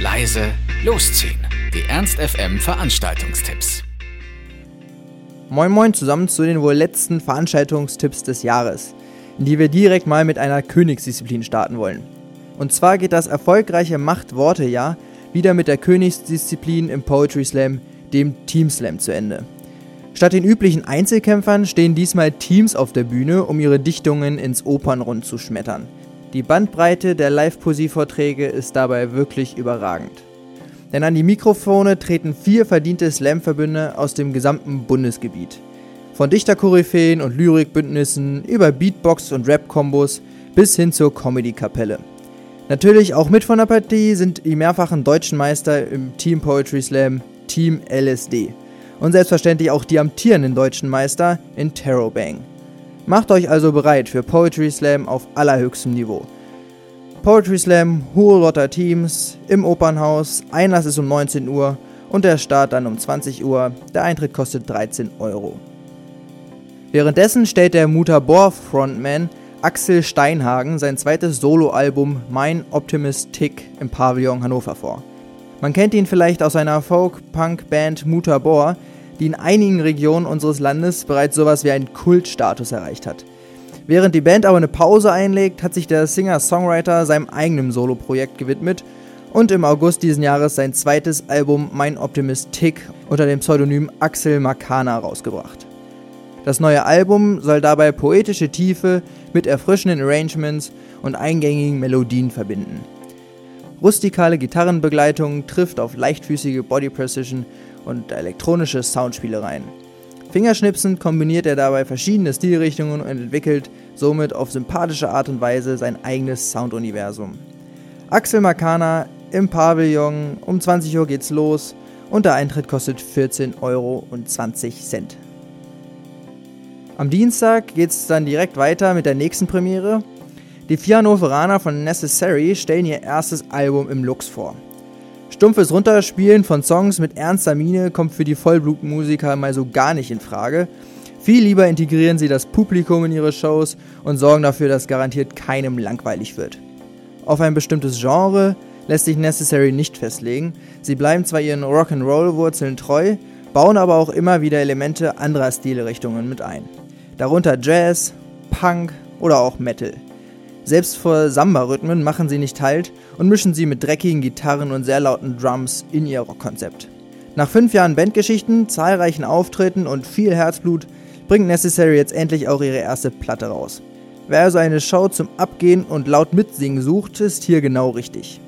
leise, losziehen. Die Ernst FM Veranstaltungstipps. Moin Moin zusammen zu den wohl letzten Veranstaltungstipps des Jahres, in die wir direkt mal mit einer Königsdisziplin starten wollen. Und zwar geht das erfolgreiche Macht-Worte-Jahr wieder mit der Königsdisziplin im Poetry Slam, dem Team Slam, zu Ende. Statt den üblichen Einzelkämpfern stehen diesmal Teams auf der Bühne, um ihre Dichtungen ins Opernrund zu schmettern. Die Bandbreite der Live-Poesie-Vorträge ist dabei wirklich überragend. Denn an die Mikrofone treten vier verdiente Slam-Verbünde aus dem gesamten Bundesgebiet. Von Dichterkoryphäen und Lyrikbündnissen über Beatbox- und Rap-Kombos bis hin zur Comedy-Kapelle. Natürlich auch mit von der Partie sind die mehrfachen deutschen Meister im Team Poetry Slam, Team LSD und selbstverständlich auch die amtierenden deutschen Meister in Terrobang. Macht euch also bereit für Poetry Slam auf allerhöchstem Niveau. Poetry Slam, hohe Lotter Teams, im Opernhaus, Einlass ist um 19 Uhr und der Start dann um 20 Uhr. Der Eintritt kostet 13 Euro. Währenddessen stellt der Mutabor Frontman Axel Steinhagen sein zweites Soloalbum Mein Optimist Tick im Pavillon Hannover vor. Man kennt ihn vielleicht aus seiner Folk-Punk-Band Mutabor, die in einigen Regionen unseres Landes bereits sowas wie einen Kultstatus erreicht hat. Während die Band aber eine Pause einlegt, hat sich der Singer-Songwriter seinem eigenen Soloprojekt gewidmet und im August diesen Jahres sein zweites Album Mein Optimist Tick unter dem Pseudonym Axel Makana rausgebracht. Das neue Album soll dabei poetische Tiefe mit erfrischenden Arrangements und eingängigen Melodien verbinden. Rustikale Gitarrenbegleitung trifft auf leichtfüßige Body Precision und elektronische Soundspielereien. Fingerschnipsend kombiniert er dabei verschiedene Stilrichtungen und entwickelt somit auf sympathische Art und Weise sein eigenes Sounduniversum. Axel Makana im Pavillon, um 20 Uhr geht's los und der Eintritt kostet 14,20 Euro. Am Dienstag geht's dann direkt weiter mit der nächsten Premiere. Die vier Hannoveraner von Necessary stellen ihr erstes Album im Lux vor. Stumpfes Runterspielen von Songs mit ernster Miene kommt für die Vollblutmusiker mal so gar nicht in Frage. Viel lieber integrieren sie das Publikum in ihre Shows und sorgen dafür, dass garantiert keinem langweilig wird. Auf ein bestimmtes Genre lässt sich Necessary nicht festlegen. Sie bleiben zwar ihren Rock'n'Roll-Wurzeln treu, bauen aber auch immer wieder Elemente anderer Stilrichtungen mit ein. Darunter Jazz, Punk oder auch Metal. Selbst vor Samba-Rhythmen machen sie nicht Halt und mischen sie mit dreckigen Gitarren und sehr lauten Drums in ihr Rockkonzept. Nach fünf Jahren Bandgeschichten, zahlreichen Auftritten und viel Herzblut bringt Necessary jetzt endlich auch ihre erste Platte raus. Wer also eine Show zum Abgehen und laut mitsingen sucht, ist hier genau richtig.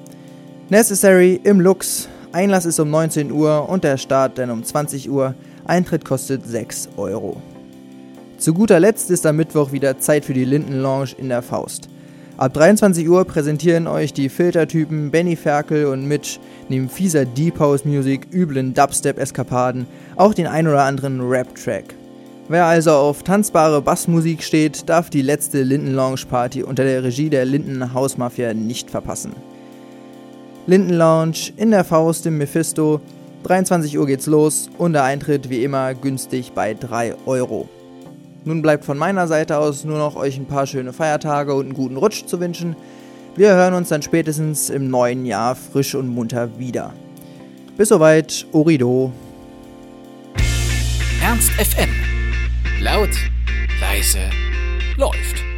Necessary im Lux, Einlass ist um 19 Uhr und der Start dann um 20 Uhr, Eintritt kostet 6 Euro. Zu guter Letzt ist am Mittwoch wieder Zeit für die Linden Lounge in der Faust. Ab 23 Uhr präsentieren euch die Filtertypen Benny Ferkel und Mitch neben fieser Deep House Music, üblen Dubstep-Eskapaden auch den ein oder anderen Rap-Track. Wer also auf tanzbare Bassmusik steht, darf die letzte Linden Lounge Party unter der Regie der Linden Hausmafia nicht verpassen. Linden Lounge in der Faust im Mephisto, 23 Uhr geht's los und der Eintritt wie immer günstig bei 3 Euro. Nun bleibt von meiner Seite aus nur noch euch ein paar schöne Feiertage und einen guten Rutsch zu wünschen. Wir hören uns dann spätestens im neuen Jahr frisch und munter wieder. Bis soweit, Orido. Ernst FM. Laut, leise, läuft.